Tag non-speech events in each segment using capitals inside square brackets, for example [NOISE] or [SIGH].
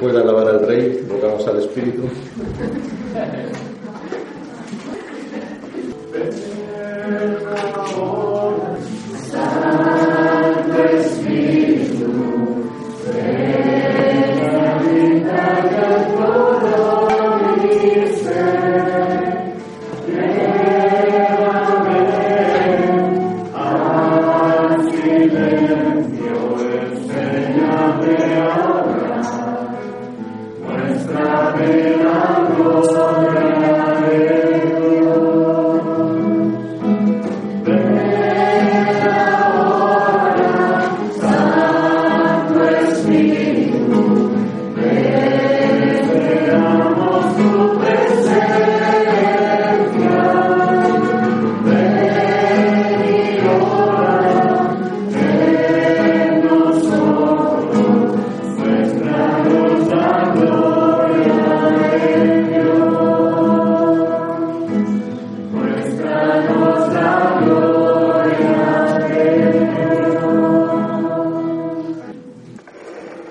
De alabar al Rey, rogamos al Espíritu.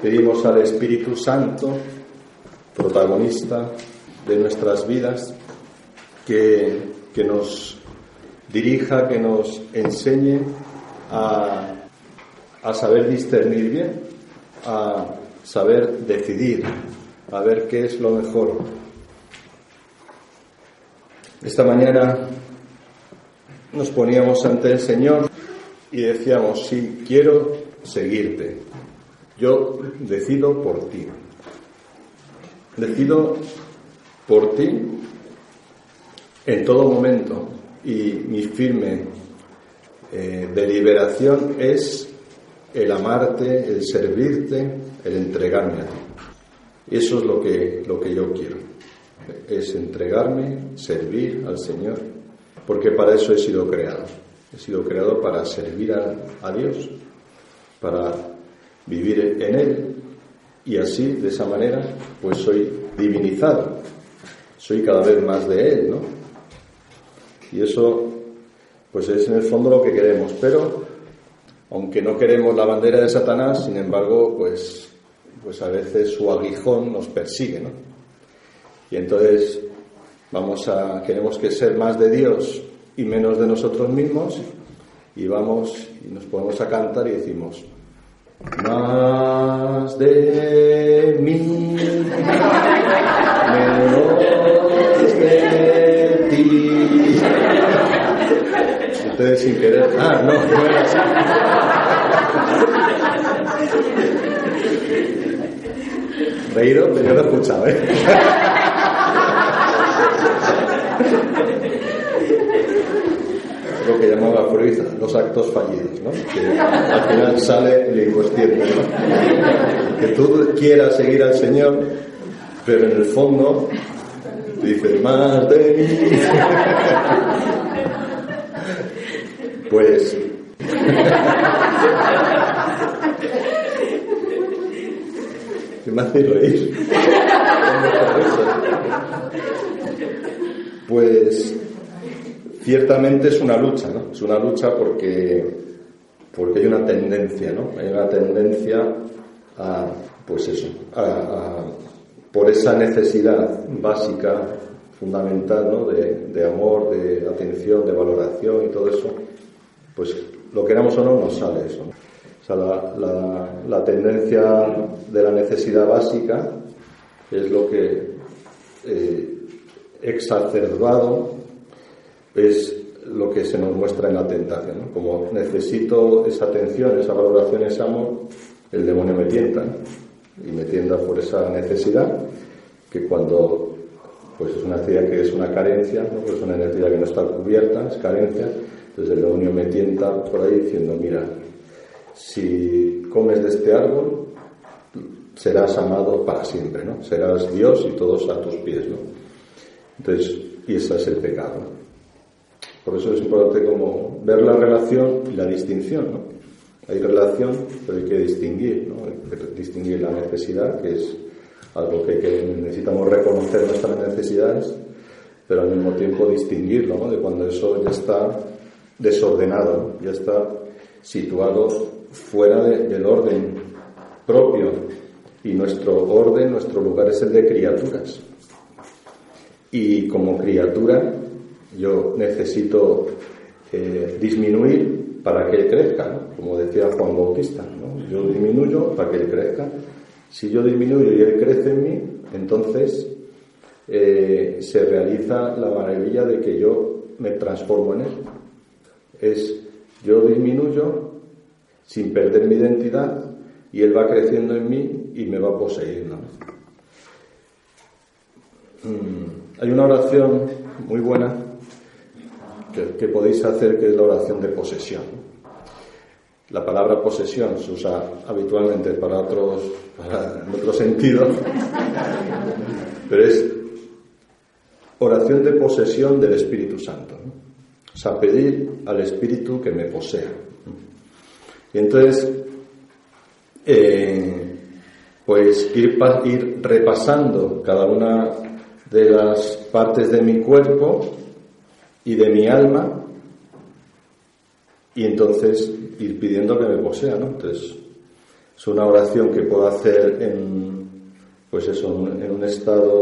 Pedimos al Espíritu Santo, protagonista de nuestras vidas, que, que nos dirija, que nos enseñe a, a saber discernir bien, a saber decidir, a ver qué es lo mejor. Esta mañana nos poníamos ante el Señor y decíamos, sí, quiero seguirte. Yo decido por ti. Decido por ti en todo momento y mi firme eh, deliberación es el amarte, el servirte, el entregarme a ti. Eso es lo que, lo que yo quiero. Es entregarme, servir al Señor, porque para eso he sido creado. He sido creado para servir a, a Dios, para vivir en Él y así, de esa manera, pues soy divinizado, soy cada vez más de Él, ¿no? Y eso, pues es en el fondo lo que queremos, pero aunque no queremos la bandera de Satanás, sin embargo, pues, pues a veces su aguijón nos persigue, ¿no? Y entonces vamos a, queremos que ser más de Dios y menos de nosotros mismos, y vamos y nos ponemos a cantar y decimos, más de mí, menos de ti. Ustedes sin querer. Ah, no, no era así. Reído, pero yo lo he escuchado, ¿eh? Que los actos fallidos, ¿no? que al final sale el inconsciente. ¿no? Que tú quieras seguir al Señor, pero en el fondo dices más de mí. Pues. ¿Qué me hace reír? Pues ciertamente es una lucha, ¿no? Es una lucha porque, porque hay una tendencia, ¿no? Hay una tendencia a, pues eso, a, por esa necesidad básica, fundamental, ¿no? De, de, amor, de atención, de valoración y todo eso, pues lo queramos o no, nos sale eso. O sea, la, la, la tendencia de la necesidad básica es lo que eh, exacerbado es lo que se nos muestra en la tentación. ¿no? Como necesito esa atención, esa valoración, ese amor, el demonio me tienta y me tienda por esa necesidad que cuando pues es una necesidad que es una carencia, ¿no? pues es una necesidad que no está cubierta, es carencia, entonces el demonio me tienta por ahí diciendo, mira, si comes de este árbol, serás amado para siempre, ¿no? Serás Dios y todos a tus pies, ¿no? Entonces, y ese es el pecado. Por eso es importante como ver la relación y la distinción, ¿no? Hay relación, pero hay que distinguir, ¿no? Hay que distinguir la necesidad, que es algo que, que necesitamos reconocer nuestras necesidades, pero al mismo tiempo distinguirlo, ¿no? De cuando eso ya está desordenado, ya está situado fuera del orden propio y nuestro orden, nuestro lugar es el de criaturas. Y como criatura yo necesito eh, disminuir para que él crezca, como decía Juan Bautista. Yo disminuyo para que él crezca. Si yo disminuyo y él crece en mí, entonces eh, se realiza la maravilla de que yo me transformo en él. Es yo disminuyo sin perder mi identidad y él va creciendo en mí y me va poseyendo. Mm, hay una oración muy buena que, podéis hacer que es la oración de posesión. La palabra posesión se usa habitualmente para otros, para, en otro sentido, [LAUGHS] pero es oración de posesión del Espíritu Santo. O sea, pedir al Espíritu que me posea. Y entonces, eh, pues ir, ir repasando cada una de las partes de mi cuerpo y de mi alma y entonces ir pidiendo que me posea, ¿no? Entonces, es una oración que puedo hacer en, pues eso, en un estado,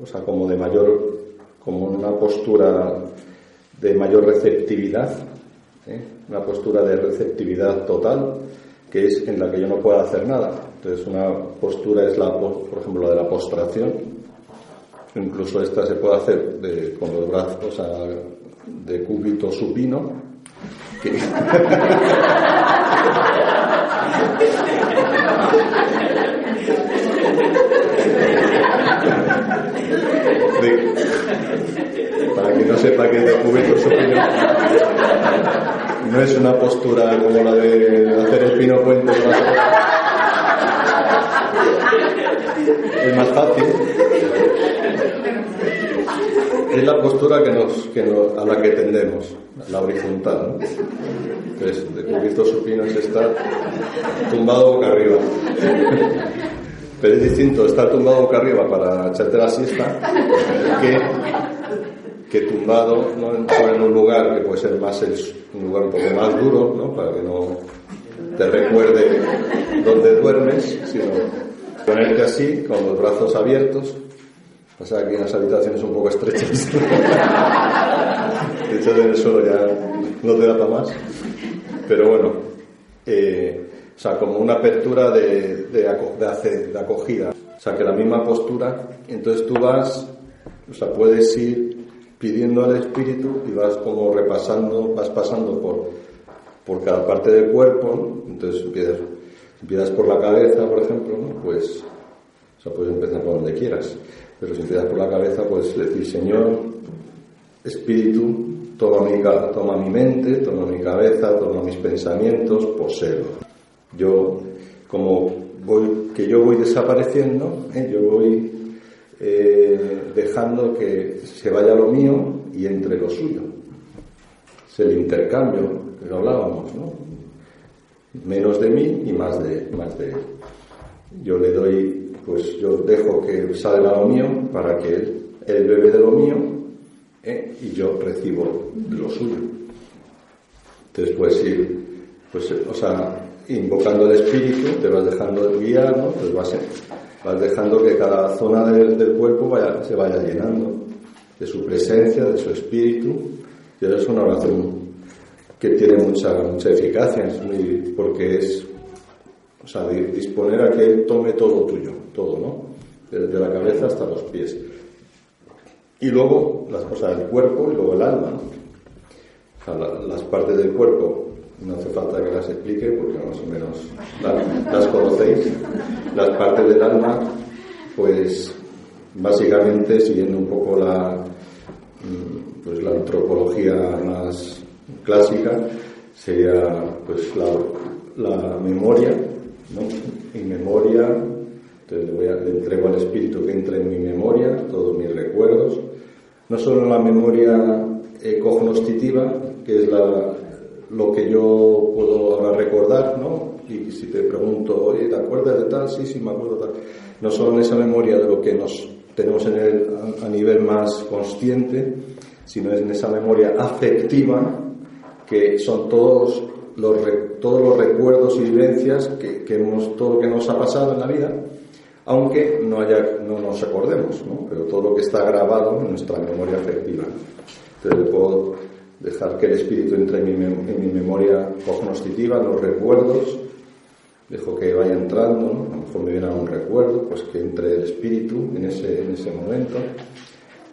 o sea, como de mayor, como una postura de mayor receptividad, ¿eh? una postura de receptividad total, que es en la que yo no puedo hacer nada. Entonces, una postura es la, por ejemplo, la de la postración. Incluso esta se puede hacer con los brazos de cúbito supino. [LAUGHS] para que no sepa que es de cúbito supino no es una postura como la de hacer el pino puente. Es más fácil. Es la postura que nos, que a la que tendemos, la horizontal. Entonces, de supino es estar tumbado boca arriba. Pero es distinto estar tumbado boca arriba para echarte la siesta que que tumbado ¿no? en un lugar que puede ser más un lugar un poco más duro, ¿no? para que no te recuerde donde duermes, sino ponerte así, con los brazos abiertos. Pasa aquí en las habitaciones un poco estrechas. de hecho, en el suelo ya no te da para más. Pero bueno, eh, o sea, como una apertura de, de, de acogida. O sea, que la misma postura, entonces tú vas, o sea, puedes ir pidiendo al Espíritu y vas como repasando, vas pasando por, por cada parte del cuerpo, entonces empiezas, empiezas por la cabeza, por ejemplo, ¿no? pues, o sea, puedes empezar por donde quieras, pero si empiezas por la cabeza, puedes decir, Señor, Espíritu, toma mi, toma mi mente, toma mi cabeza, toma mis pensamientos, poseo. Yo, como voy, que yo voy desapareciendo, ¿eh? yo voy eh, dejando que se vaya lo mío y entre lo suyo. Es el intercambio que hablábamos, ¿no? Menos de mí y más de, más de él. Yo le doy, pues yo dejo que salga lo mío para que él, bebe de lo mío ¿eh? y yo recibo de lo suyo. Entonces puedes ir, pues, o sea, invocando el espíritu, te vas dejando guiar, ¿no? Pues vas, vas dejando que cada zona del, cuerpo vaya, se vaya llenando de su presencia, de su espíritu. Y eso es una oración que tiene mucha, mucha eficacia, porque es o sea, disponer a que Él tome todo tuyo, todo, ¿no? Desde la cabeza hasta los pies. Y luego las cosas del cuerpo y luego el alma, O sea, las partes del cuerpo no hace falta que las explique porque más o menos las, conocéis. Las partes del alma, pues básicamente siguiendo un poco la, mm, pues, la antropología más clásica, sería pues la, la memoria, ¿no? Mi memoria, entonces le, voy a, le entrego al Espíritu que entre en mi memoria todos mis recuerdos, no solo la memoria eh, cognoscitiva, que es la, lo que yo puedo ahora recordar, ¿no? Y si te pregunto, oye, ¿te acuerdas de tal? Sí, sí, me acuerdo de tal. No solo en esa memoria de lo que nos tenemos en el, a, nivel más consciente, sino en esa memoria afectiva, que son todos los, todos los recuerdos y vivencias que, que hemos, todo lo que nos ha pasado en la vida, aunque no, haya, no nos acordemos, ¿no? pero todo lo que está grabado en nuestra memoria afectiva. Entonces puedo dejar que el espíritu entre en mi, en mi memoria cognoscitiva, en los recuerdos, dejo que vaya entrando, ¿no? a lo mejor me viene a un recuerdo, pues que entre el espíritu en ese, en ese momento,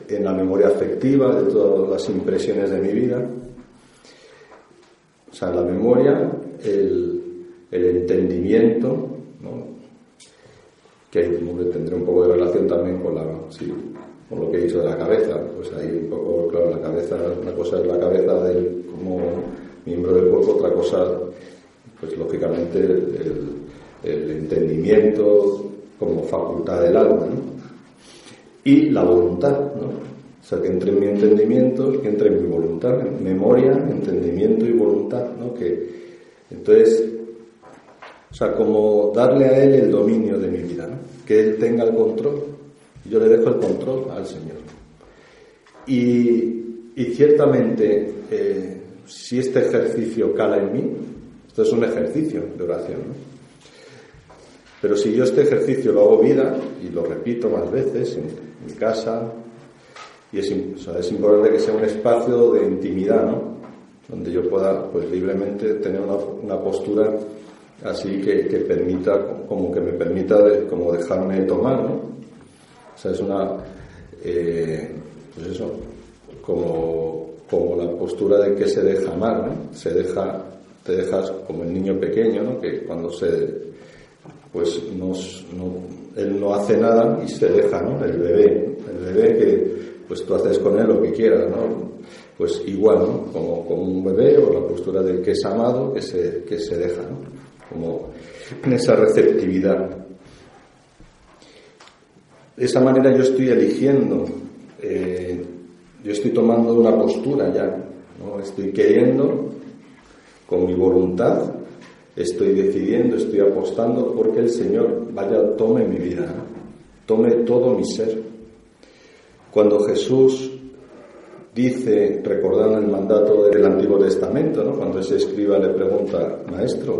en la memoria afectiva de todas las impresiones de mi vida, o sea, la memoria, el, el entendimiento. Que tendré un poco de relación también con, la, con lo que he dicho de la cabeza. Pues ahí un poco, claro, la cabeza, una cosa es la cabeza del, como miembro del cuerpo, otra cosa, pues lógicamente, el, entendimiento como facultad del alma, ¿no? Y la voluntad, ¿no? O sea, que entre en mi entendimiento, que entre en mi voluntad, memoria, entendimiento y voluntad, ¿no? Que, entonces, sea, como darle a Él el dominio de mi vida, ¿no? Que Él tenga el control. Yo le dejo el control al Señor. Y, y ciertamente, eh, si este ejercicio cala en mí, esto es un ejercicio de oración, ¿no? Pero si yo este ejercicio lo hago vida, y lo repito más veces en mi casa, y es, o sea, es, importante que sea un espacio de intimidad, ¿no? Donde yo pueda, pues libremente tener una, una postura así que, que, permita, como que me permita como dejarme tomar, ¿no? O sea, es una, eh, pues eso, como, como la postura de que se deja amar, ¿no? Se deja, te dejas como el niño pequeño, ¿no? Que cuando se, pues no, él no hace nada y se deja, ¿no? El bebé, el bebé que pues tú haces con él lo que quieras, ¿no? Pues igual, ¿no? Como, como un bebé o la postura del que es amado que se, que se deja, ¿no? Como en esa receptividad. De esa manera yo estoy eligiendo, eh, yo estoy tomando una postura ya, ¿no? Estoy queriendo con mi voluntad, estoy decidiendo, estoy apostando porque el Señor vaya, tome mi vida, tome todo mi ser. Cuando Jesús dice, recordando el mandato del Antiguo Testamento, ¿no? cuando ese escriba le pregunta, Maestro,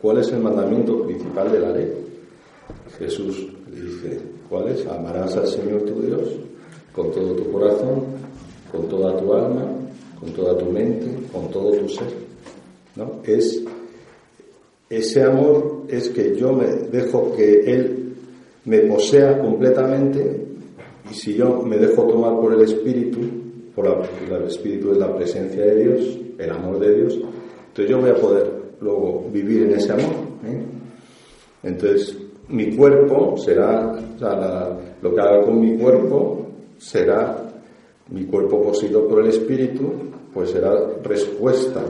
¿cuál es el mandamiento principal de la ley? Jesús le dice, ¿cuál es? Amarás al Señor tu Dios con todo tu corazón, con toda tu alma, con toda tu mente, con todo tu ser. ¿no? Es, ese amor es que yo me dejo que Él me posea completamente y si yo me dejo tomar por el Espíritu, por la, el Espíritu es la presencia de Dios, el amor de Dios, entonces yo voy a poder luego vivir en ese amor. ¿eh? Entonces, mi cuerpo será, o sea, lo que haga con mi cuerpo será, mi cuerpo poseído por el Espíritu, pues será respuesta,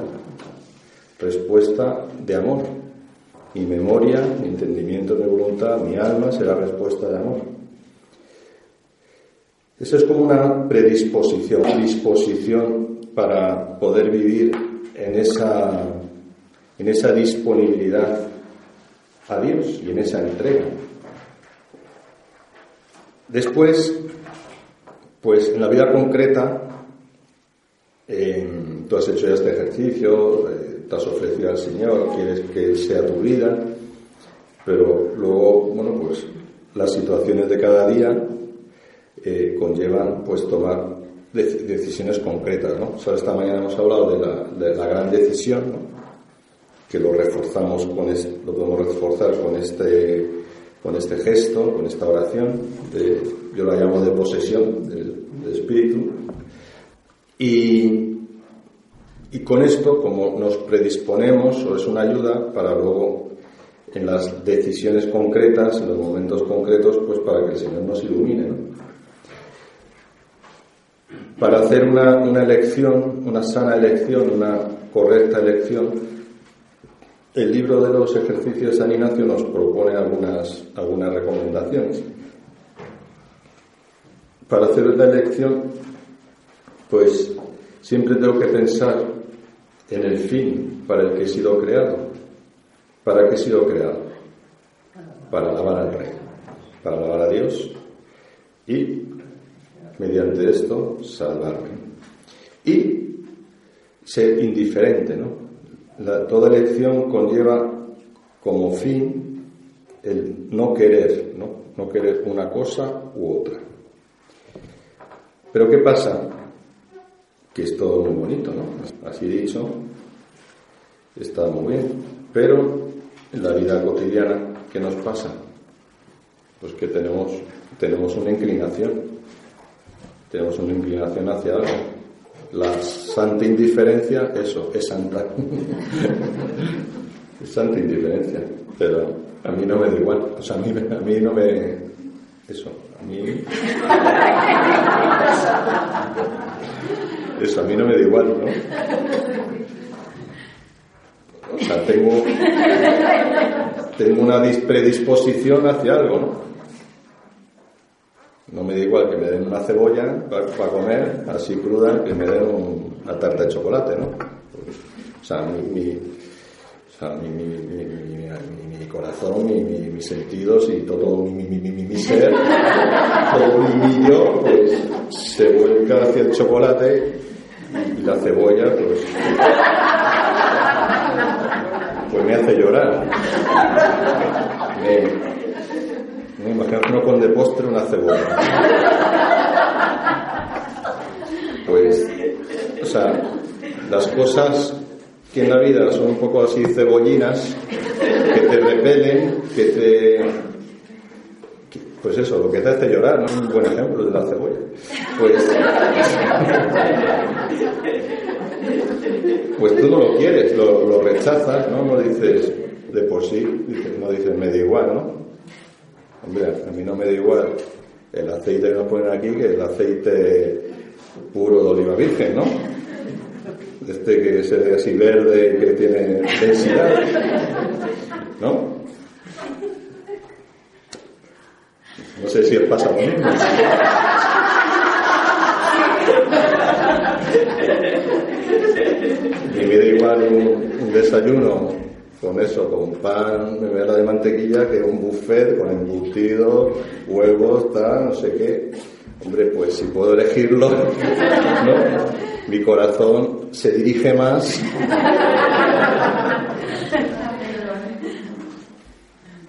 respuesta de amor. Mi memoria, mi entendimiento, mi voluntad, mi alma será respuesta de amor. Eso es como una predisposición, disposición para poder vivir en esa, en esa disponibilidad a Dios y en esa entrega. Después, pues en la vida concreta, eh, tú has hecho ya este ejercicio, eh, te has ofrecido al Señor, quieres que sea tu vida, pero luego, bueno, pues las situaciones de cada día eh, conllevan pues tomar decisiones concretas. ¿no? O sea, esta mañana hemos hablado de la, gran decisión, que lo reforzamos con lo podemos reforzar con este con este gesto, con esta oración, yo la llamo de posesión del, del espíritu, y, y con esto, como nos predisponemos, o es una ayuda para luego en las decisiones concretas, en los momentos concretos, pues para que el Señor nos ilumine. ¿no? Para hacer una, una, elección, una sana elección, una correcta elección, el libro de los ejercicios de San Ignacio nos propone algunas, algunas recomendaciones. Para hacer la elección, pues siempre tengo que pensar en el fin para el que he sido creado. ¿Para qué he sido creado? Para alabar al Rey, para alabar a Dios y, mediante esto, salvarme. Y ser indiferente, ¿no? toda elección conlleva como fin el no querer, ¿no? No querer una cosa u otra. Pero ¿qué pasa? Que es todo muy bonito, ¿no? Así dicho, está muy bien. Pero en la vida cotidiana, ¿qué nos pasa? Pues que tenemos, tenemos una inclinación. Tenemos una inclinación hacia algo. La santa indiferencia, eso, es santa. [LAUGHS] es santa indiferencia. Pero a mí no me da igual. O sea, a mí, a mí no me. Eso, a mí. [LAUGHS] Eso a mí no me da igual, ¿no? O sea, tengo, tengo una predisposición hacia algo, ¿no? No me da igual que me den una cebolla para, comer, así cruda, que me den una tarta de chocolate, ¿no? O sea, mi, mi, corazón, mis sentidos y todo mi, ser, todo mi yo, pues se vuelca hacia el chocolate y la cebolla, pues, pues me hace llorar. Imagino que uno con de postre una cebolla. Pues, o sea, las cosas que en la vida son un poco así cebollinas, que te repelen, que te. pues eso, lo que te hace llorar, ¿no? Un buen ejemplo de la cebolla. Pues. pues tú no lo quieres, lo, rechazas, ¿no? No dices de por sí, no dices me da igual, ¿no? Hombre, a mí no me da igual el aceite que nos ponen aquí que el aceite puro de oliva virgen, ¿no? Este que se ve así verde, que tiene densidad, ¿no? No sé si os pasa lo mismo. Y me da igual un desayuno con eso, con pan, mermelada de mantequilla, que un buffet con embutido, huevos, tal, no sé qué. Hombre, pues si puedo elegirlo, [LAUGHS] mi corazón se dirige más.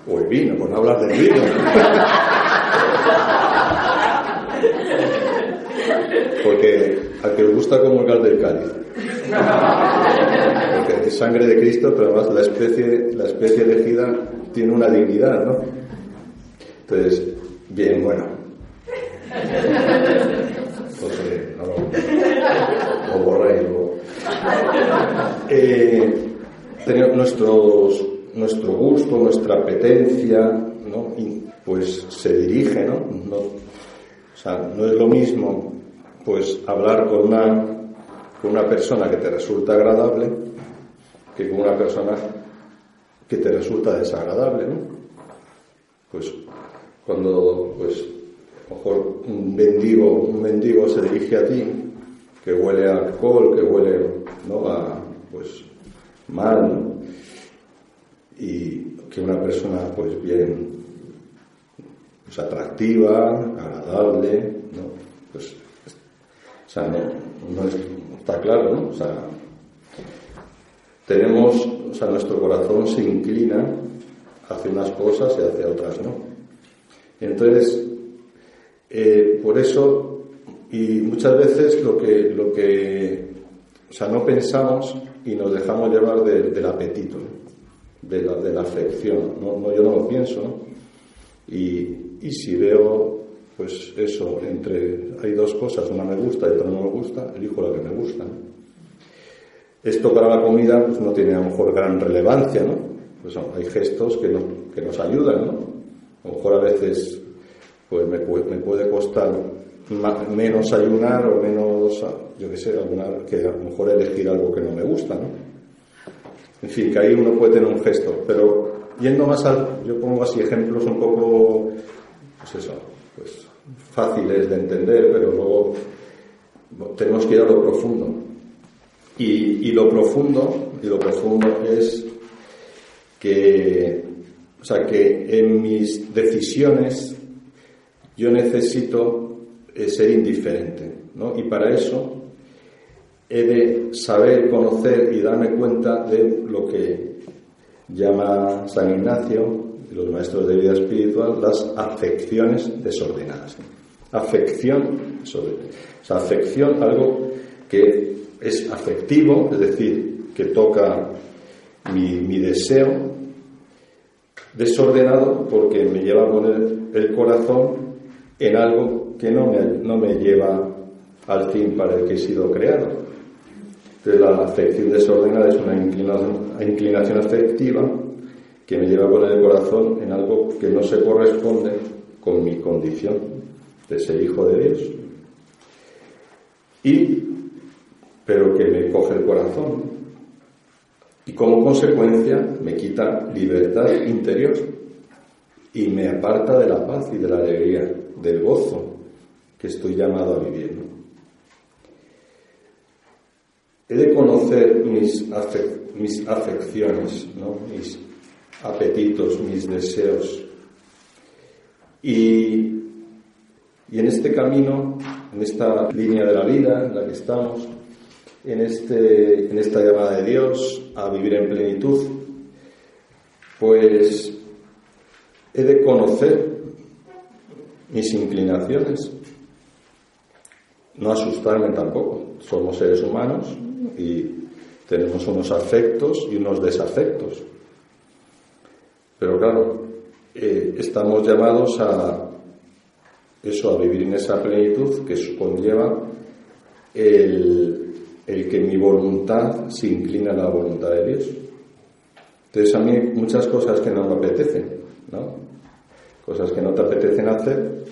O el vino, por no hablar del vino. Porque a que os gusta el del cáliz. Sangre de Cristo, pero además la especie, la especie elegida tiene una dignidad, ¿no? Entonces, bien, bueno. Entonces, no, lo borráis eh, nuestro gusto, nuestra apetencia, ¿no? pues se dirige, ¿no? ¿no? O sea, no es lo mismo pues hablar con una persona que te resulta agradable que con una persona que te resulta desagradable, ¿no? Pues cuando pues mejor un mendigo, un mendigo se dirige a ti, que huele a alcohol, que huele ¿no? a pues mal, y que una persona pues bien pues atractiva, agradable, ¿no? Pues o sea, no, no es, Está claro, ¿no? O sea, tenemos, o sea, nuestro corazón se inclina hacia unas cosas y hacia otras, ¿no? Entonces, eh, por eso, y muchas veces lo que, lo que, o sea, no pensamos y nos dejamos llevar del apetito, de, la, de la afección, ¿no? yo no lo pienso, ¿no? Y, y si veo pues eso, entre hay dos cosas, una me gusta y otra no me gusta, elijo la que me gusta. Esto para la comida pues, no tiene a lo mejor gran relevancia, ¿no? Pues hay gestos que, que nos ayudan, ¿no? A lo mejor a veces pues me, puede costar menos ayunar o menos, yo qué sé, alguna, que a lo mejor elegir algo que no me gusta, ¿no? en fin, que ahí uno puede tener un gesto, pero yendo más al, yo pongo así ejemplos un poco, pues eso, pues fáciles de entender, pero luego tenemos que ir a lo profundo. Y, lo profundo, y lo profundo es que, o sea, que en mis decisiones yo necesito eh, ser indiferente, ¿no? Y para eso he de saber, conocer y darme cuenta de lo que llama San Ignacio y los maestros de vida espiritual las afecciones desordenadas. Afección. O sea, afección, algo que es afectivo, es decir, que toca mi, deseo, desordenado porque me lleva a poner el corazón en algo que no me, no me lleva al fin para el que he sido creado. Entonces la afección desordenada es una inclinación, inclinación afectiva que me lleva a poner el corazón en algo que no se corresponde con mi condición de ser hijo de Dios. Y, pero que me coge el corazón, y como consecuencia me quita libertad interior y me aparta de la paz y de la alegría, del gozo que estoy llamado a vivir. He de conocer mis, afecciones, mis apetitos, mis deseos. Y, y en este camino, en esta línea de la vida en la que estamos, en, este, en esta llamada de Dios a vivir en plenitud, pues he de conocer mis inclinaciones, no asustarme tampoco. Somos seres humanos y tenemos unos afectos y unos desafectos. Pero claro, eh, estamos llamados a eso, a vivir en esa plenitud que conlleva el el que mi voluntad se inclina a la voluntad de Dios. Entonces a mí muchas cosas que no me apetecen, ¿no? Cosas que no te apetecen hacer,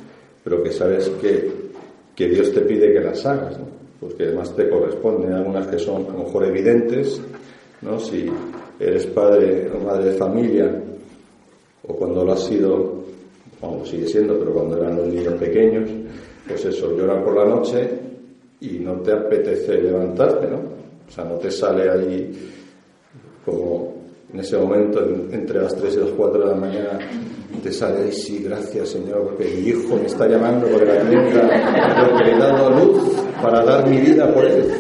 pero que sabes que, que Dios te pide que las hagas, ¿no? Porque además te corresponden, algunas que son a lo mejor evidentes, ¿no? Si eres padre o madre de familia, o cuando lo has sido, bueno, sigue siendo, pero cuando eran los niños pequeños, pues eso, llora por la noche y no te apetece levantarte, ¿no? O sea, no te sale ahí como en ese momento, entre las 3 y las 4 de la mañana, te sale, ahí, sí, gracias Señor, porque mi hijo me está llamando porque la clínica lo que he dado luz para dar mi vida por él.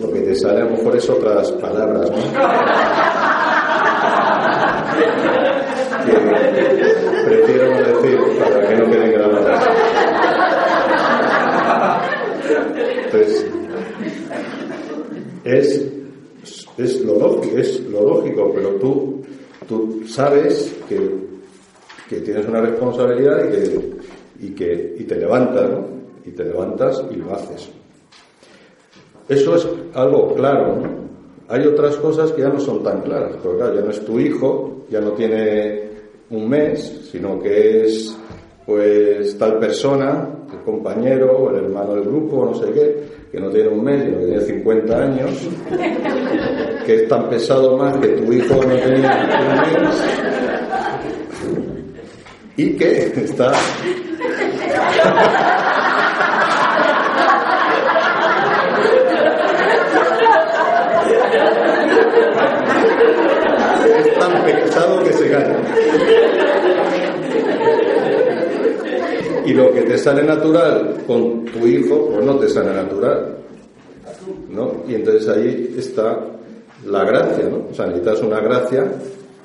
Lo que te sale a lo mejor es otras palabras, ¿no? Que prefiero no decir para que no queden Entonces, es, es, lo, lógico, es lo lógico, pero tú, tú sabes que, que tienes una responsabilidad y que, y que y te levantas, ¿no? Y te levantas y lo haces. Eso es algo claro, ¿no? Hay otras cosas que ya no son tan claras, porque claro, ya no es tu hijo, ya no tiene un mes, sino que es pues tal persona, compañero o el hermano del grupo, no sé qué, que no tiene un mes, sino que tiene 50 años, [LAUGHS] que es tan pesado más que tu hijo no tenía un mes, y que está... [LAUGHS] es tan pesado que se gana. Y lo que te sale natural con tu hijo, pues no te sale natural. ¿no? Y entonces ahí está la gracia, ¿no? O sea, necesitas una gracia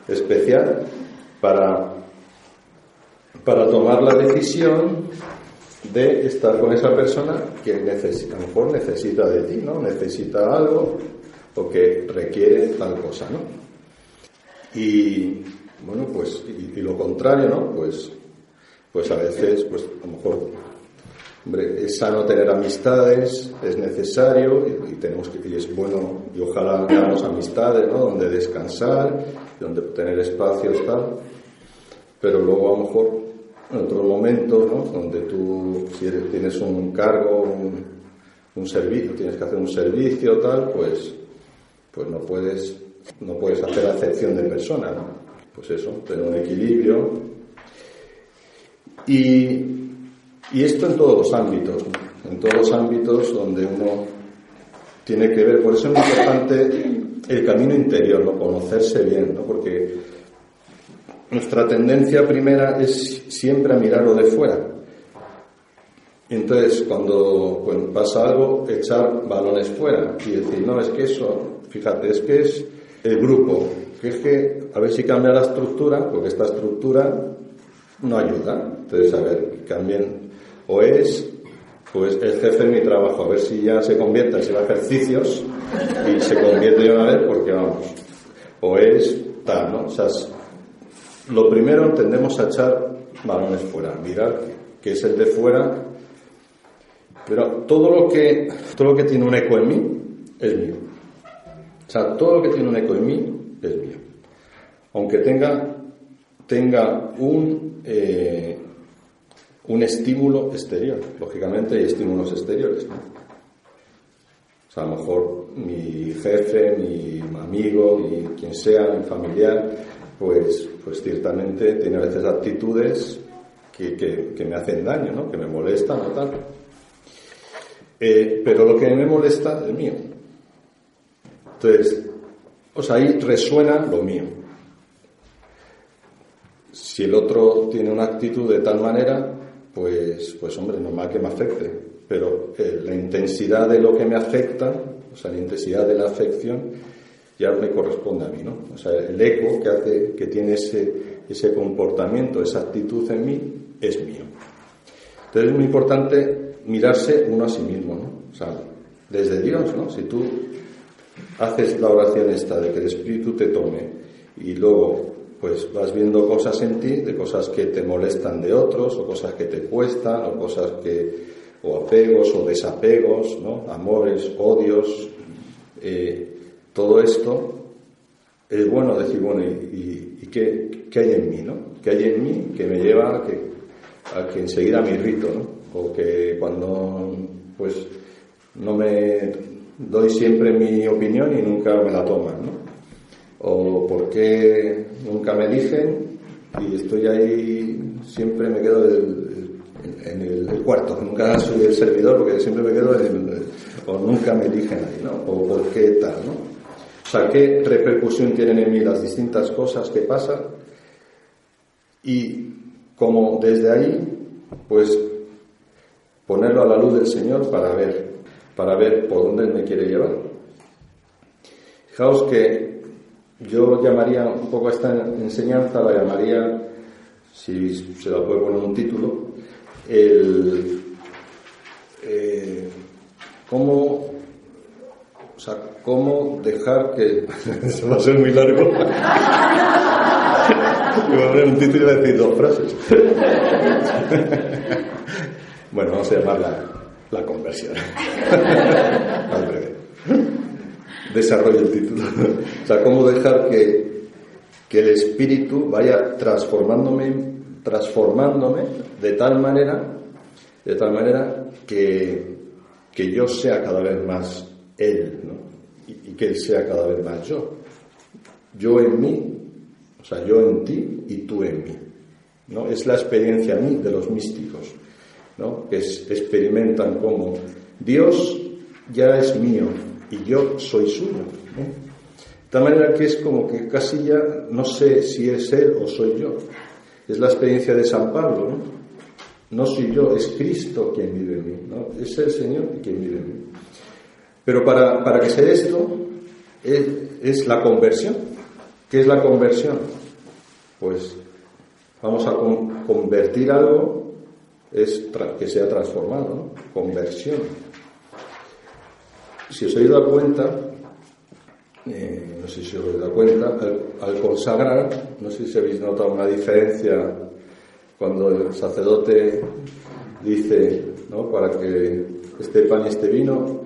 especial para, para tomar la decisión de estar con esa persona que necesita, a lo mejor necesita de ti, ¿no? Necesita algo o que requiere tal cosa, ¿no? Y bueno, pues, y lo contrario, ¿no? Pues pues a veces, pues a lo mejor, hombre, es sano tener amistades, es necesario y, tenemos que, y es bueno, y ojalá tengamos amistades, ¿no? Donde descansar, donde tener espacios, tal. Pero luego a lo mejor, en otros momentos, ¿no? Donde tú, si tienes un cargo, un, servicio, tienes que hacer un servicio, tal, pues, pues no puedes, no puedes hacer acepción de persona, Pues eso, tener un equilibrio. Y, esto en todos los ámbitos, en todos los ámbitos donde uno tiene que ver, por eso es importante el camino interior, ¿no? conocerse bien, ¿no? porque nuestra tendencia primera es siempre a mirarlo de fuera. Entonces, cuando pasa algo, echar balones fuera y decir, no, es que eso, fíjate, es que es el grupo, que es que a ver si cambia la estructura, porque esta estructura no ayuda. Entonces, a ver, cambien, o es pues el jefe de mi trabajo, a ver si ya se convierte, si va ejercicios y se convierte de una vez, porque vamos, o es tal, ¿no? O sea, lo primero tendemos a echar balones fuera, mirar que es el de fuera, pero todo lo que, todo lo que tiene un eco en mí es mío. O sea, todo lo que tiene un eco en mí es mío. Aunque tenga, tenga un, eh, un estímulo exterior. Lógicamente hay estímulos exteriores. O sea, a lo mejor mi jefe, mi amigo, mi quien sea, mi familiar, pues, pues ciertamente tiene a veces actitudes que, que, me hacen daño, ¿no? que me molestan o tal. Eh, pero lo que me molesta es mío. Entonces, pues ahí resuena lo mío. Si el otro tiene una actitud de tal manera, pues, pues hombre, normal que me afecte. Pero eh, la intensidad de lo que me afecta, o sea, la intensidad de la afección, ya me corresponde a mí, ¿no? O sea, el eco que hace, que tiene ese, ese comportamiento, esa actitud en mí, es mío. Entonces es muy importante mirarse uno a sí mismo, ¿no? O sea, desde Dios, ¿no? Si tú haces la oración esta de que el Espíritu te tome y luego pues vas viendo cosas en ti, de cosas que te molestan de otros, o cosas que te cuestan, o cosas que, o apegos o desapegos, ¿no? Amores, odios, eh, todo esto es bueno decir, bueno, ¿y, qué, qué, hay en mí, no? ¿Qué hay en mí que me lleva a que, a que enseguida me irrito, ¿no? O que cuando, pues, no me doy siempre mi opinión y nunca me la toman, ¿no? O por qué nunca me eligen y estoy ahí, siempre me quedo en el, cuarto, nunca soy el servidor porque siempre me quedo en el, o nunca me eligen ahí, ¿no? O por qué tal, ¿no? O sea, ¿qué repercusión tienen en mí las distintas cosas que pasan? Y como desde ahí, pues ponerlo a la luz del Señor para ver, para ver por dónde me quiere llevar. Fijaos que yo llamaría un poco a esta enseñanza, la llamaría, si se la puede poner un título, el eh, cómo o sea, ¿cómo dejar que... [LAUGHS] Eso va a ser muy largo. [LAUGHS] Me voy a poner un título y voy a decir dos frases. [LAUGHS] bueno, vamos a llamarla la conversión. Al breve. Desarrollo el título. [LAUGHS] o sea, ¿cómo dejar que, que el espíritu vaya transformándome, transformándome de tal manera, de tal manera que, que yo sea cada vez más él, ¿no? y, que Él sea cada vez más yo. Yo en mí, o sea, yo en ti y tú en mí. ¿no? Es la experiencia mí de los místicos, ¿no? que experimentan como Dios ya es mío y yo soy suyo. De tal manera que es como que casi ya no sé si es Él o soy yo. Es la experiencia de San Pablo, ¿no? Soy yo, es Cristo quien vive en mí. Es el Señor quien vive en mí. Pero para, para que sea esto, es, la conversión. ¿Qué es la conversión? Pues vamos a convertir algo, es que sea transformado. Conversión. Si os habéis dado cuenta, eh, no sé si os habéis dado cuenta, al, al, consagrar, no sé si habéis notado una diferencia cuando el sacerdote dice, ¿no? Para que este pan y este vino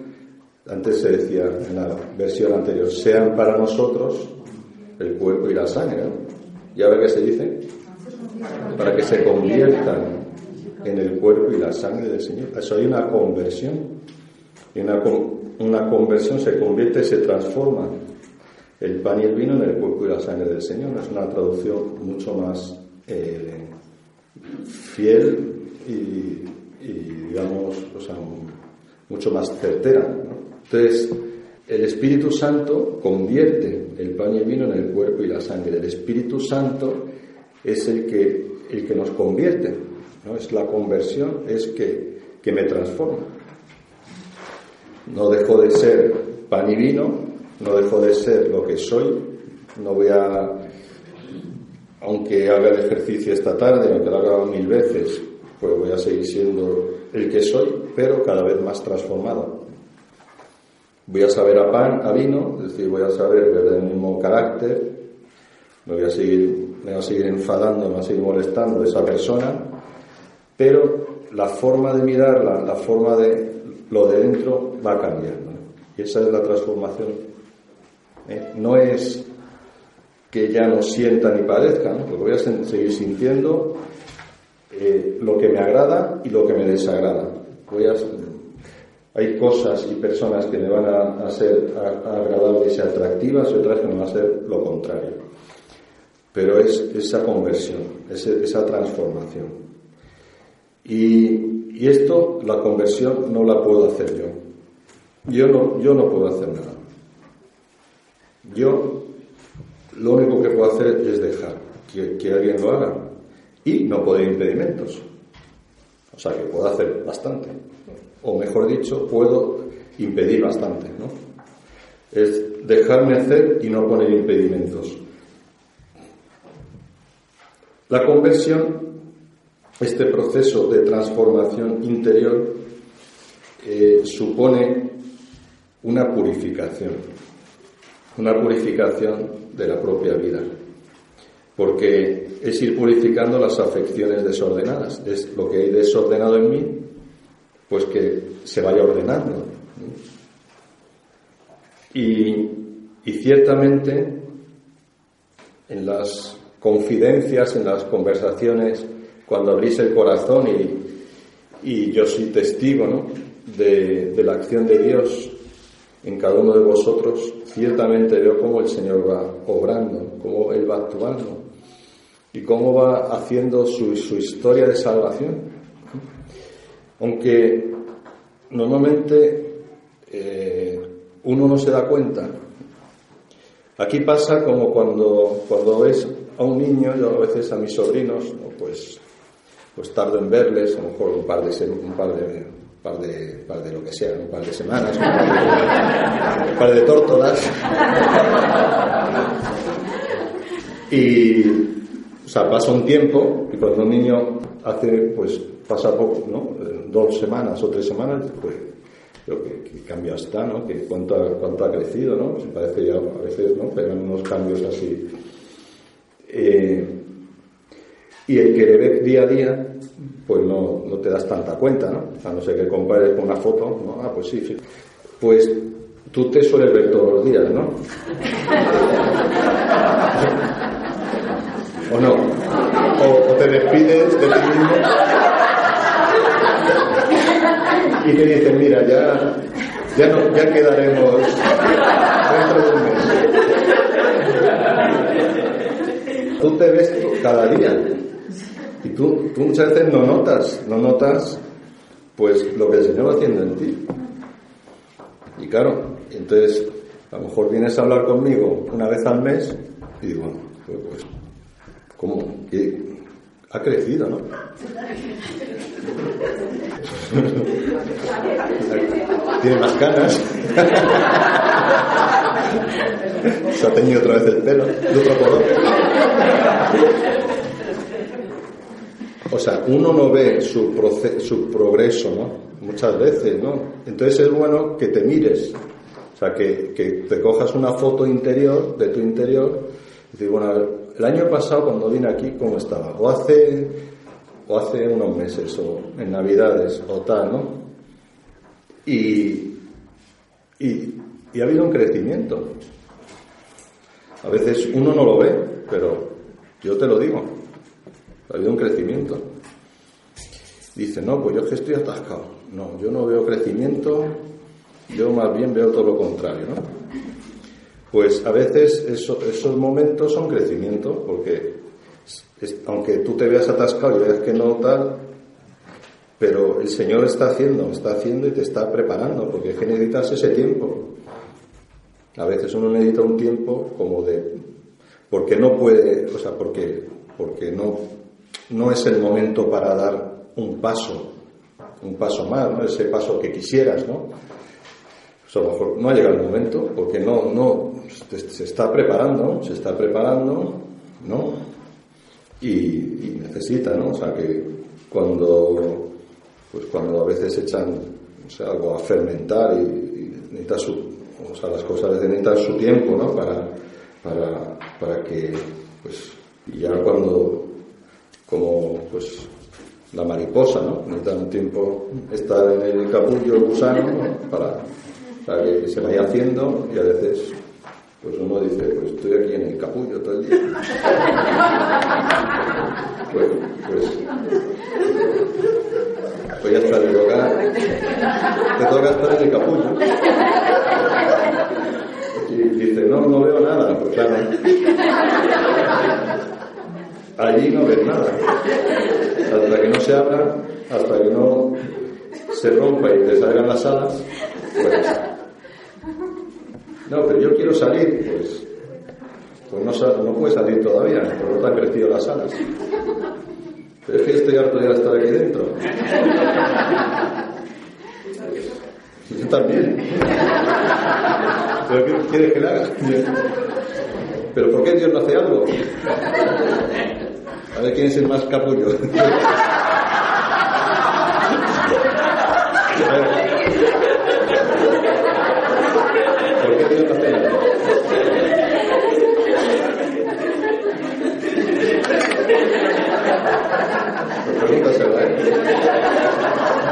antes se decía en la versión anterior, sean para nosotros el cuerpo y la sangre. ¿Y ahora qué se dice? Para que se conviertan en el cuerpo y la sangre del Señor. Eso hay una conversión. Y una, una conversión se convierte, se transforma el pan y el vino en el cuerpo y la sangre del Señor. Es una traducción mucho más eh, fiel y, digamos, o sea, mucho más certera. Entonces, el Espíritu Santo convierte el pan y el vino en el cuerpo y la sangre. El Espíritu Santo es el que, el que nos convierte. ¿no? Es la conversión, es que, que me transforma. No dejo de ser pan y vino, no dejo de ser lo que soy, no voy a, aunque haga el ejercicio esta tarde, aunque lo haga mil veces, pues voy a seguir siendo el que soy, pero cada vez más transformado. Voy a saber a pan, a vino, es decir, voy a saber ver el mismo carácter, me voy a seguir, me voy a seguir enfadando, me voy a seguir molestando esa persona, pero la forma de mirarla, la forma de lo de dentro va cambiando. Y esa es la transformación. ¿eh? No es que ya no sienta ni parezca, ¿no? porque voy a seguir sintiendo eh, lo que me agrada y lo que me desagrada. Voy a, hay cosas y personas que me van a, ser agradables y atractivas y otras que me van a ser lo contrario. Pero es esa conversión, esa transformación. Y, esto, la conversión, no la puedo hacer yo. Yo no, yo no puedo hacer nada. Yo lo único que puedo hacer es dejar que, que alguien lo haga y no poner impedimentos. O sea que puedo hacer bastante. O mejor dicho, puedo impedir bastante. ¿no? Es dejarme hacer y no poner impedimentos. La conversión, este proceso de transformación interior, eh, supone una purificación, una purificación de la propia vida porque es ir purificando las afecciones desordenadas. Es lo que hay desordenado en mí, pues que se vaya ordenando. Y, ciertamente en las confidencias, en las conversaciones, cuando abrís el corazón y, yo soy testigo de, de la acción de Dios en cada uno de vosotros, ciertamente veo cómo el Señor va obrando, cómo Él va actuando y cómo va haciendo su, historia de salvación. Aunque normalmente eh, uno no se da cuenta. Aquí pasa como cuando, cuando ves a un niño, yo a veces a mis sobrinos, pues, pues tardo en verles, a lo mejor un par de, un par de, par de, par de lo que sea, un par de semanas, un par de, un tórtolas. Y, o sea, pasa un tiempo y cuando un niño hace, pues pasa poco, ¿no? Dos semanas o tres semanas, pues creo que, que cambio está, ¿no? Que cuánto, cuánto ha crecido, ¿no? Se parece ya a veces, ¿no? Pegan unos cambios así. Eh, y el que le ve día a día, pues no, no, te das tanta cuenta, ¿no? A no ser que compares con una foto, ¿no? Ah, pues sí, Pues tú te sueles ver todos los días, ¿no? ¿O no? O, te despides de ti mismo y te dicen, mira, ya, ya, no, ya quedaremos dentro de un mes. Tú te ves cada día y tú, tú muchas veces no notas, no notas pues lo que el Señor va haciendo en ti. Y claro, entonces a lo mejor vienes a hablar conmigo una vez al mes y digo, pues, pues como que ha crecido, ¿no? [LAUGHS] Tiene más canas. [LAUGHS] Se ha teñido otra vez el pelo de otro color. O sea, uno no ve su, su progreso, ¿no? Muchas veces, ¿no? Entonces es bueno que te mires. O sea, que, te cojas una foto interior, de tu interior, y decir, bueno, el año pasado cuando vine aquí, ¿cómo estaba? O hace, o hace unos meses, o en Navidades, o tal, ¿no? Y, y, ha habido un crecimiento. A veces uno no lo ve, pero yo te lo digo, ha habido un crecimiento. Dice, no, pues yo es que estoy atascado. No, yo no veo crecimiento, yo más bien veo todo lo contrario, ¿no? Pues a veces esos momentos son crecimiento, porque aunque tú te veas atascado y veas que no tal, pero el Señor está haciendo, está haciendo y te está preparando, porque es que necesitas ese tiempo. A veces uno necesita un tiempo como de, porque no puede, o sea, porque, porque no, no es el momento para dar un paso, un paso más, ¿no? Ese paso que quisieras, ¿no? A lo mejor no ha llegado el momento, porque no, no, se está preparando, se está preparando, ¿no? Y, necesita, ¿no? O sea, que cuando, pues cuando a veces echan o sea, algo a fermentar y, y necesita su, o sea, las cosas necesitan su tiempo, ¿no? Para, para, para que, pues, y ya cuando, como, pues, la mariposa, ¿no? Necesita un tiempo estar en el capullo gusano para, para que se vaya haciendo y a veces pues uno dice, pues estoy aquí en el capullo todo el día. [LAUGHS] pues, pues, pues ya está, te toca, te toca estar en el capullo. Y dice, no, no veo nada, pues claro. Allí no ves nada. Hasta que no se abra, hasta que no se rompa y te salgan las alas, pues no, pero yo quiero salir, pues, pues no, no puede salir todavía, porque no te han crecido las alas. Pero es que estoy harto de estar aquí dentro. Yo también. ¿Pero qué quieres que le haga? ¿Pero por qué Dios no hace algo? A ver quién es el más capullo. [LAUGHS]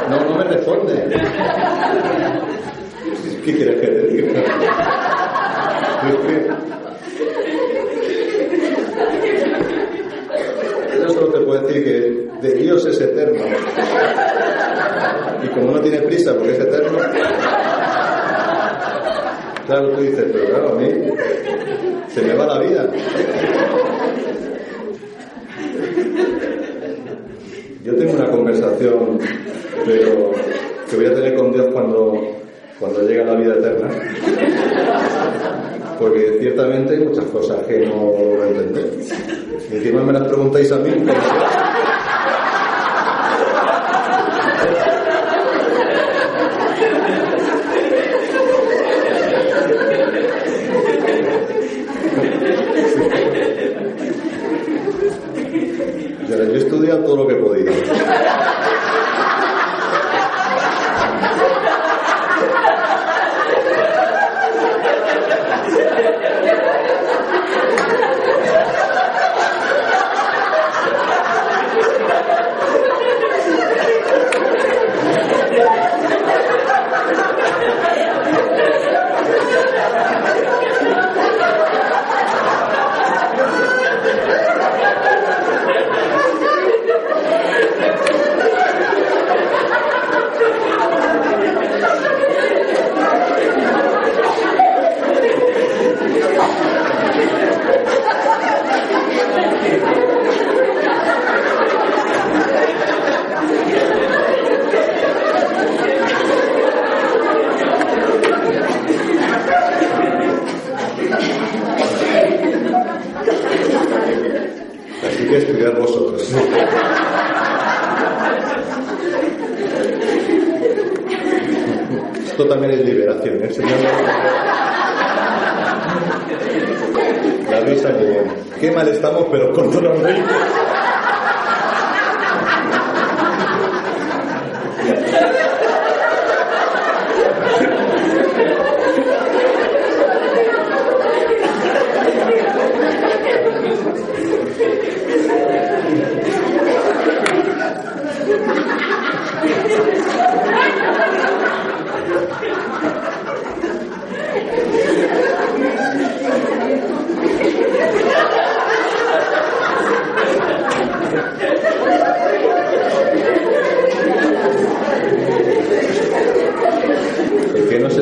No, no me responde. ¿Qué quieres que te diga? Yo solo te puedo decir que de Dios es eterno. Y como no tiene prisa porque es eterno, claro, tú dices, pero claro, a mí se me va la vida. Yo tengo una conversación, pero que voy a tener con Dios cuando, cuando llegue la vida eterna. Porque ciertamente hay muchas cosas que no voy a entender. Y encima me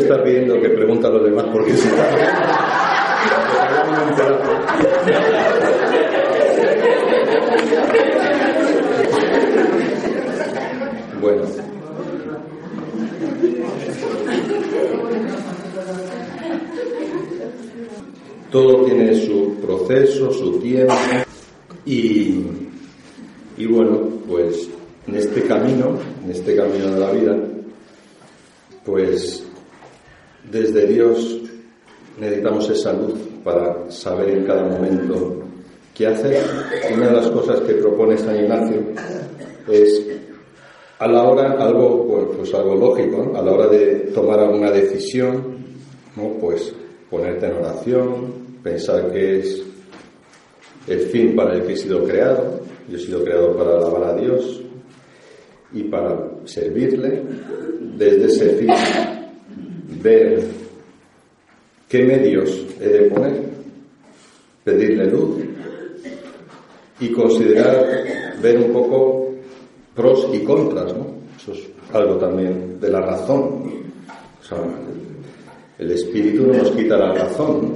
está pidiendo que pregunte a los demás por qué se está Bueno. Todo tiene su proceso, su tiempo y, y bueno, pues en este camino, en este camino de la vida, pues desde Dios necesitamos esa luz para saber en cada momento qué hacer. Una de las cosas que propone San Ignacio es a la hora, algo, pues, algo lógico, a la hora de tomar alguna decisión, pues ponerte en oración, pensar que es el fin para el que he sido creado, yo he sido creado para alabar a Dios y para servirle, desde ese fin ver qué medios he de poner, pedirle luz y considerar, ver un poco pros y contras, ¿no? Eso es algo también de la razón. O sea, el espíritu no nos quita la razón,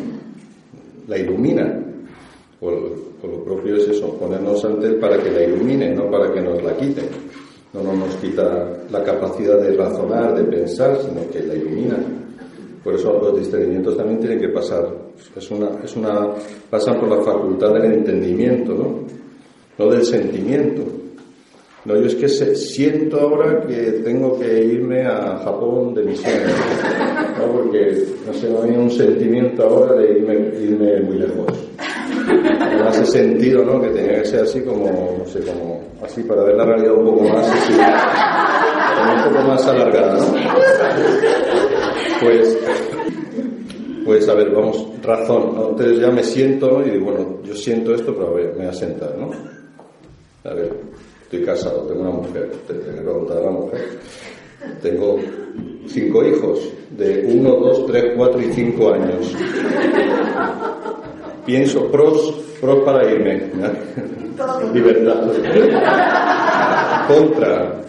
la ilumina. O, lo propio es eso, ponernos ante él para que la ilumine, no para que nos la quite. No, no nos quita la capacidad de razonar, de pensar, sino que la ilumina. Por eso los discernimientos también tienen que pasar. Es una, es una, pasan por la facultad del entendimiento, ¿no? No del sentimiento. No, yo es que siento ahora que tengo que irme a Japón de misión, ¿no? Porque, no sé, no hay un sentimiento ahora de irme, irme muy lejos. No hace sentido, ¿no? Que tenía que ser así como, no sé, como, así para ver la realidad un poco más, así, un poco más alargada, ¿no? Pues, pues a ver, vamos, razón. ¿no? Entonces ya me siento. Y digo, bueno, yo siento esto, pero a ver, me voy a sentar, ¿no? A ver, estoy casado, tengo una mujer, te tengo que preguntar a la mujer. Tengo cinco hijos, de uno, dos, tres, cuatro y cinco años. Pienso pros, pros para irme. Libertad. Contra.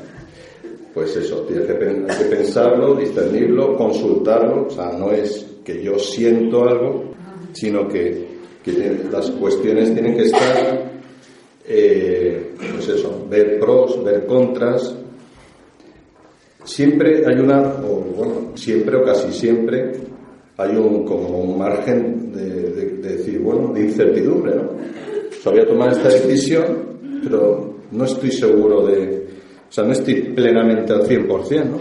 Pues eso, tienes que, pensarlo, discernirlo, consultarlo. O sea, no es que yo siento algo, sino que, que las cuestiones tienen que estar, eh, pues eso, ver pros, ver contras. Siempre hay una, o bueno, siempre o casi siempre hay un como un margen de, de, de decir, bueno, de incertidumbre, ¿no? O voy a tomar esta decisión, pero no estoy seguro de, o sea, no estoy plenamente al 100%, ¿no?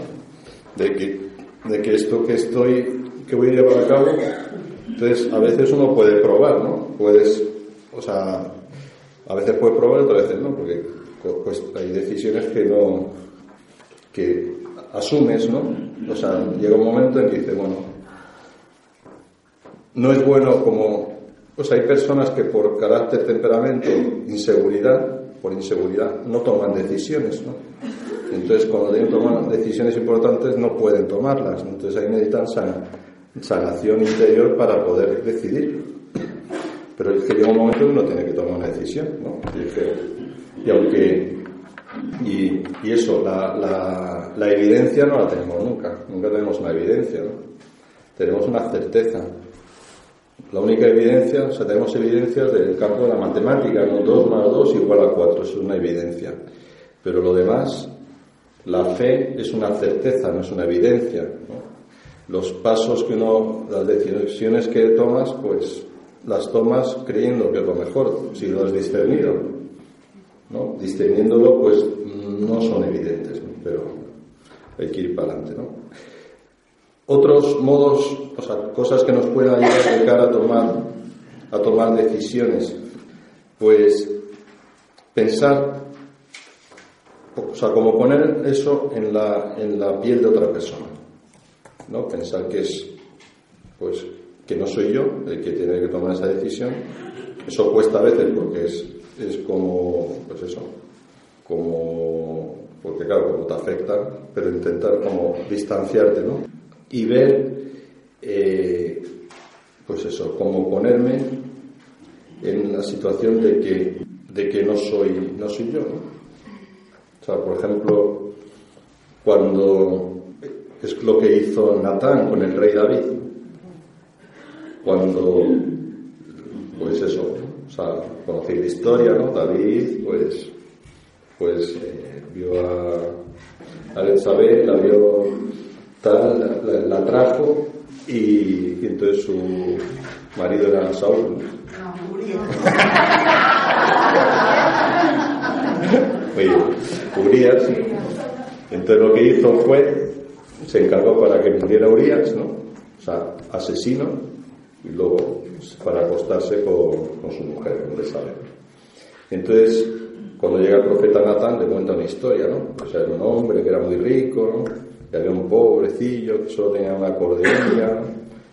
De que, de que esto que estoy, que voy a llevar a cabo, entonces a veces uno puede probar, ¿no? Puedes, o sea, a veces puedes probar otras veces no, porque pues hay decisiones que no, que asumes, ¿no? O sea, llega un momento en que dices, bueno, no es bueno como, pues hay personas que por carácter, temperamento, inseguridad, por inseguridad, no toman decisiones, ¿no? Entonces, cuando deben tomar decisiones importantes, no pueden tomarlas. Entonces, ahí necesitan san, sanación interior para poder decidir. Pero es que llega un momento que uno tiene que tomar una decisión, ¿no? Y, aunque. Y, eso, la, evidencia no la tenemos nunca. Nunca tenemos una evidencia, ¿no? Tenemos una certeza. La única evidencia, o sea, tenemos evidencias del campo de la matemática, ¿no? 2 más 2 igual a 4, es una evidencia. Pero lo demás, la fe es una certeza, no es una evidencia. Los pasos que uno, las decisiones que tomas, pues las tomas creyendo que es lo mejor, si lo has discernido. ¿no? Discerniéndolo, pues no son evidentes, pero hay que ir para adelante. Otros modos, o sea, cosas que nos puedan ayudar de cara a tomar, a tomar decisiones, pues pensar o sea, como poner eso en la, en la piel de otra persona. ¿no? Pensar que es, pues, que no soy yo el que tiene que tomar esa decisión. Eso cuesta a veces porque es, es como, pues eso, como, porque claro, como te afecta, pero intentar como distanciarte, ¿no? Y ver, eh, pues eso, como ponerme en la situación de que, de que no soy, no soy yo, ¿no? O sea, por ejemplo, cuando es lo que hizo Natán con el rey David, cuando, pues eso, o sea, conocéis la historia, ¿no? David, pues, pues eh, vio a, a la vio tal, la, la trajo y, y entonces su marido era Saúl. Oye, [LAUGHS] Urias. Entonces lo que hizo fue, se encargó para que muriera Urias, ¿no? O sea, asesino, y luego para acostarse con, su mujer, con sabe. Entonces, cuando llega el profeta Natán, le cuenta una historia, ¿no? O sea, era un hombre que era muy rico, ¿no? Y había un pobrecillo que solo tenía una corderilla,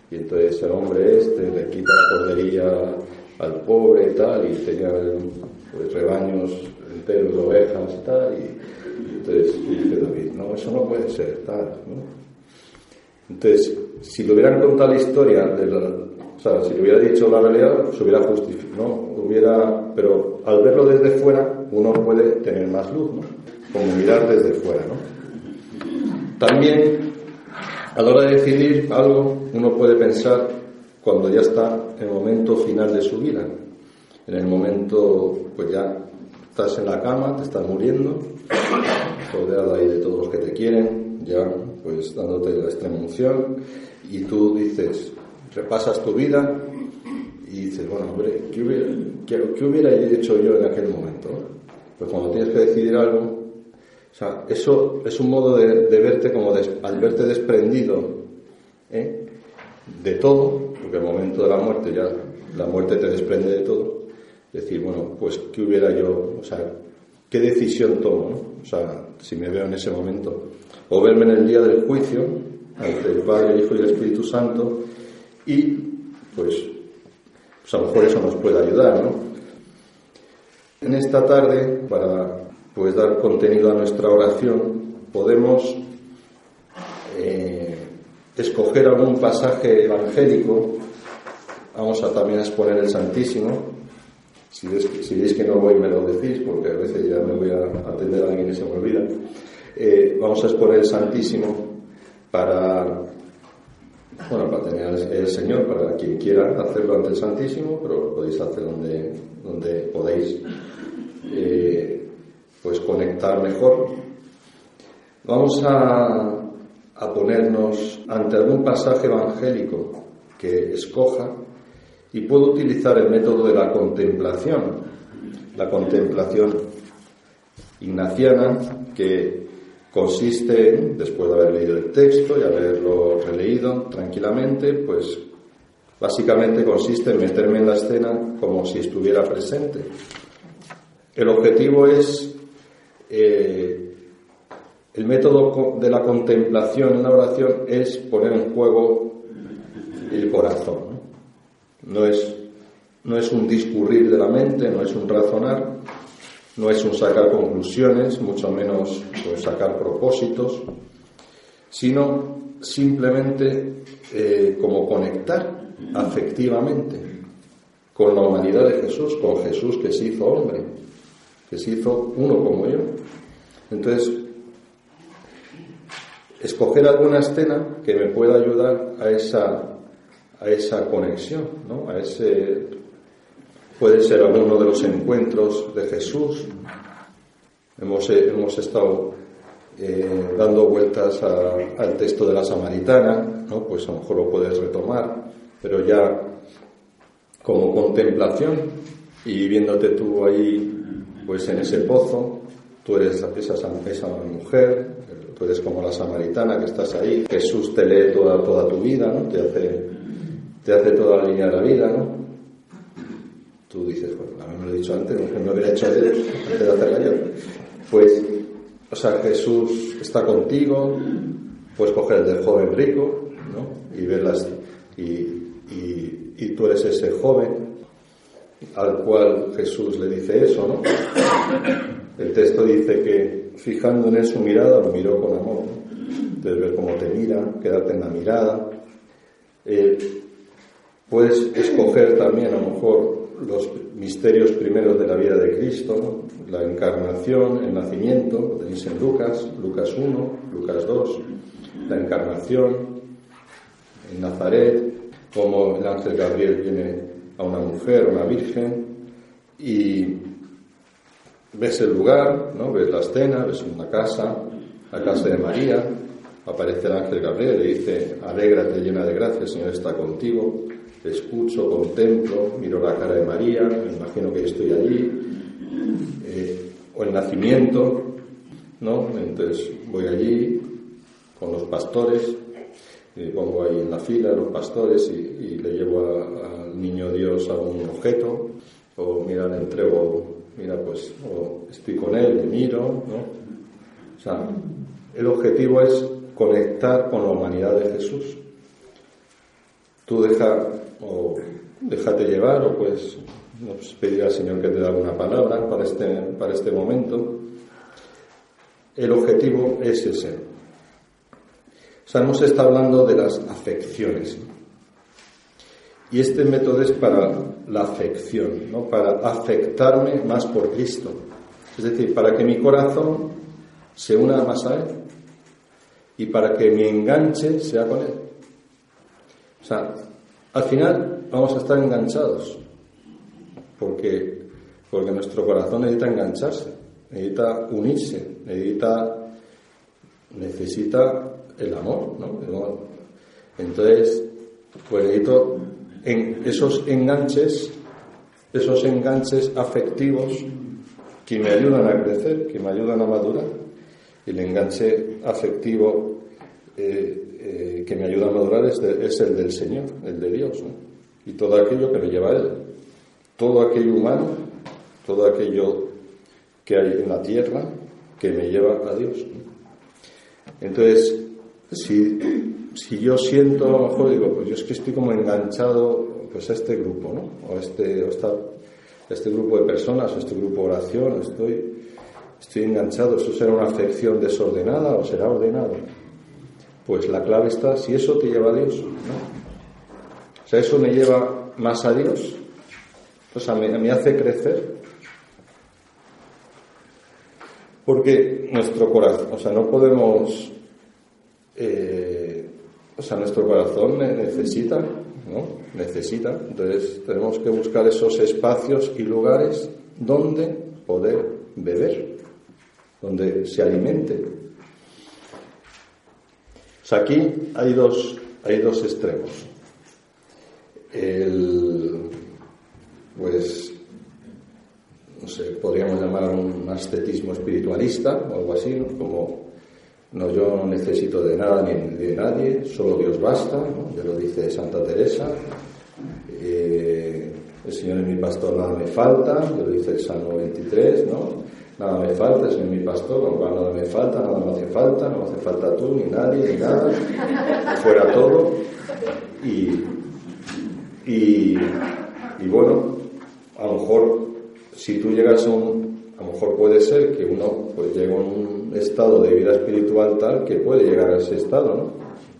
y entonces el hombre este le quita la corderilla al pobre y tal, y tenía pues, rebaños enteros de ovejas y tal, y, entonces dice David, no, eso no puede ser, tal. Entonces, si le hubieran contado la historia, o sea, si le hubiera dicho la realidad, se hubiera justificado, ¿no? Hubiera, pero al verlo desde fuera, uno puede tener más luz, ¿no? Como mirar desde fuera, ¿no? También, a la hora de decidir algo, uno puede pensar cuando ya está en el momento final de su vida, en el momento, pues ya estás en la cama, te estás muriendo, rodeado ahí de todos los que te quieren, ya pues dándote la extrema unción, y tú dices, repasas tu vida y dices, bueno, hombre, ¿qué hubiera, qué, hubiera hecho yo en aquel momento? Pues cuando tienes que decidir algo, o sea, eso es un modo de, verte como al verte desprendido ¿eh? de todo, porque el momento de la muerte ya, la muerte te desprende de todo, decir, bueno, pues ¿qué hubiera yo, o sea, qué decisión tomo, o sea, si me veo en ese momento, o verme en el día del juicio, ante el Padre, el Hijo y el Espíritu Santo, y pues, pues a lo mejor eso nos puede ayudar, ¿no? En esta tarde, para pues dar contenido a nuestra oración, podemos eh, escoger algún pasaje evangélico. Vamos a también exponer el Santísimo. Si veis, que no voy, me lo decís, porque a veces ya me voy a atender a alguien y se me olvida. Eh, vamos a exponer el Santísimo para, bueno, para tener el Señor, para quien quiera hacerlo ante el Santísimo, pero lo podéis hacer donde, donde podéis eh, pues conectar mejor. Vamos a, a ponernos ante algún pasaje evangélico que escoja y puedo utilizar el método de la contemplación, la contemplación ignaciana que consiste, después de haber leído el texto y haberlo releído tranquilamente, pues básicamente consiste en meterme en la escena como si estuviera presente. El objetivo es eh, el método de la contemplación en la oración es poner en juego el corazón. No es, no es un discurrir de la mente, no es un razonar, no es un sacar conclusiones, mucho menos pues, sacar propósitos, sino simplemente eh, como conectar afectivamente con la humanidad de Jesús, con Jesús que se hizo hombre, que se hizo uno como yo. Entonces, escoger alguna escena que me pueda ayudar a esa a esa conexión, ¿no? a ese, puede ser alguno de los encuentros de Jesús. Hemos, eh, hemos estado eh, dando vueltas al texto de la samaritana, ¿no? pues a lo mejor lo puedes retomar, pero ya como contemplación y viéndote tú ahí, pues en ese pozo, tú eres esa, esa mujer, tú eres como la samaritana que estás ahí, Jesús te lee toda, toda tu vida, ¿no? te hace te hace toda la línea de la vida, ¿no? Tú dices, bueno, a mí me lo he dicho antes, no me hubiera hecho antes de hacerla yo. Pues, o sea, Jesús está contigo, puedes coger el del joven rico, ¿no? Y verlas, y, y, y tú eres ese joven al cual Jesús le dice eso, ¿no? El texto dice que fijando en él su mirada lo miró con amor. ¿no? Entonces ver cómo te mira, quedarte en la mirada. Eh, Puedes escoger también a lo mejor los misterios primeros de la vida de Cristo, la encarnación, el nacimiento, lo tenéis en Lucas, Lucas 1, Lucas 2, la encarnación en Nazaret, como el ángel Gabriel viene a una mujer, a una virgen, y ves el lugar, ¿no? ves la escena, ves una casa, a casa de María, aparece el ángel Gabriel, le dice, alégrate llena de gracia, el Señor está contigo, escucho, contemplo, miro la cara de María, me imagino que estoy allí, eh, o el nacimiento, ¿no? Entonces voy allí con los pastores, pongo ahí en la fila los pastores y, le llevo al niño Dios a un objeto, o mira, le entrego, mira, pues, o estoy con él, le miro, ¿no? O sea, el objetivo es conectar con la humanidad de Jesús. Tú deja, o déjate llevar, o pues, pedir al Señor que te dé alguna palabra para este, para este momento. El objetivo es ese. Hemos estado hablando de las afecciones. Y este método es para la afección, ¿no? para afectarme más por Cristo. Es decir, para que mi corazón se una más a Él y para que mi enganche sea con Él. O sea, al final vamos a estar enganchados, porque, porque nuestro corazón necesita engancharse, necesita unirse, necesita, necesita el amor, ¿no? Entonces, pues necesito en esos enganches, esos enganches afectivos que me ayudan a crecer, que me ayudan a madurar. El enganche afectivo eh, que me ayuda a madurar es, el del Señor, el de Dios. Y todo aquello que me lleva a Él. Todo aquello humano, todo aquello que hay en la tierra que me lleva a Dios. Entonces, si, si yo siento, a lo mejor digo, pues yo es que estoy como enganchado pues a este grupo, ¿no? O este, o este grupo de personas, o este grupo de oración, estoy, estoy enganchado, ¿eso será una afección desordenada o será ordenado? Pues la clave está si eso te lleva a Dios, ¿no? O sea, eso me lleva más a Dios, o sea, me, me hace crecer. Porque nuestro corazón, o sea, no podemos eh, o sea, nuestro corazón necesita, ¿no? Necesita. Entonces tenemos que buscar esos espacios y lugares donde poder beber, donde se alimente. Sea, aquí hay dos, hay dos extremos. El, pues, no sé, podríamos llamar un ascetismo espiritualista o algo así, ¿no? Como no, yo no necesito de nada ni de nadie, solo Dios basta, ya lo dice Santa Teresa. Eh, el Señor es mi pastor, nada me falta, ya lo dice el Salmo 23, ¿no? Nada me falta, es mi pastor, con cual nada me falta, nada me hace falta, no me hace falta tú, ni nadie, ni nada, fuera todo. Y, y, y bueno, a lo mejor si tú llegas a un, a lo mejor puede ser que uno pues llegue a un estado de vida espiritual tal que puede llegar a ese estado,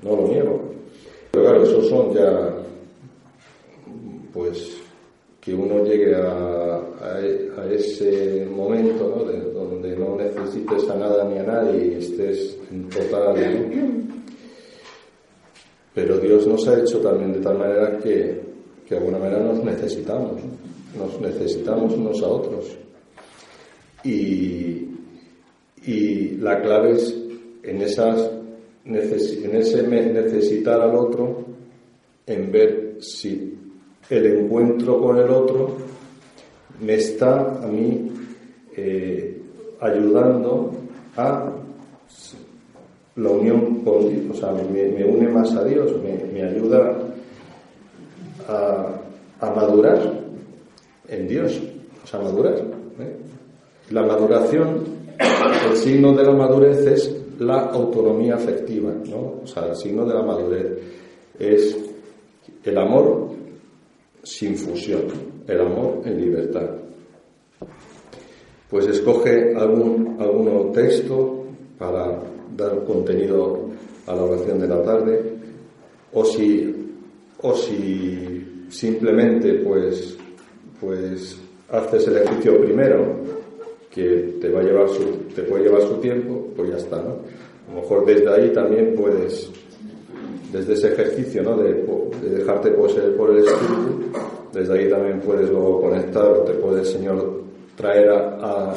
¿no? No lo niego. Pero claro, esos son ya, pues, que uno llegue a, a, ese momento, ¿no? De, donde no necesites a nada ni a nadie y estés en total. Pero Dios nos ha hecho también de tal manera que, que de alguna manera nos necesitamos, nos necesitamos unos a otros. Y, y la clave es en, esas, en ese necesitar al otro, en ver si el encuentro con el otro me está a mí eh, ayudando a la unión con Dios, o sea, me, une más a Dios, me, ayuda a, madurar en Dios, o sea, madurar. ¿eh? La maduración, el signo de la madurez es la autonomía afectiva, ¿no? O sea, el signo de la madurez es el amor sin fusión, el amor en libertad. Pues escoge algún, algún texto para dar contenido a la oración de la tarde, o si, o si simplemente pues, pues haces el ejercicio primero que te va a llevar su, te puede llevar su tiempo, pues ya está, ¿no? A lo mejor desde ahí también puedes, desde ese ejercicio, ¿no? De, dejarte poseer por el Espíritu, desde ahí también puedes luego conectar o te puede el Señor traer a,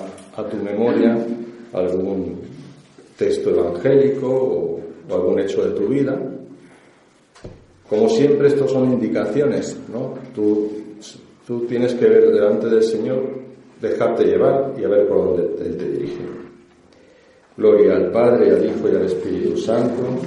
tu memoria algún texto evangélico o, algún hecho de tu vida. Como siempre, estos son indicaciones, ¿no? Tú, tienes que ver delante del Señor, dejarte llevar y a ver por dónde Él te dirige. Gloria al Padre, al Hijo y al Espíritu Santo.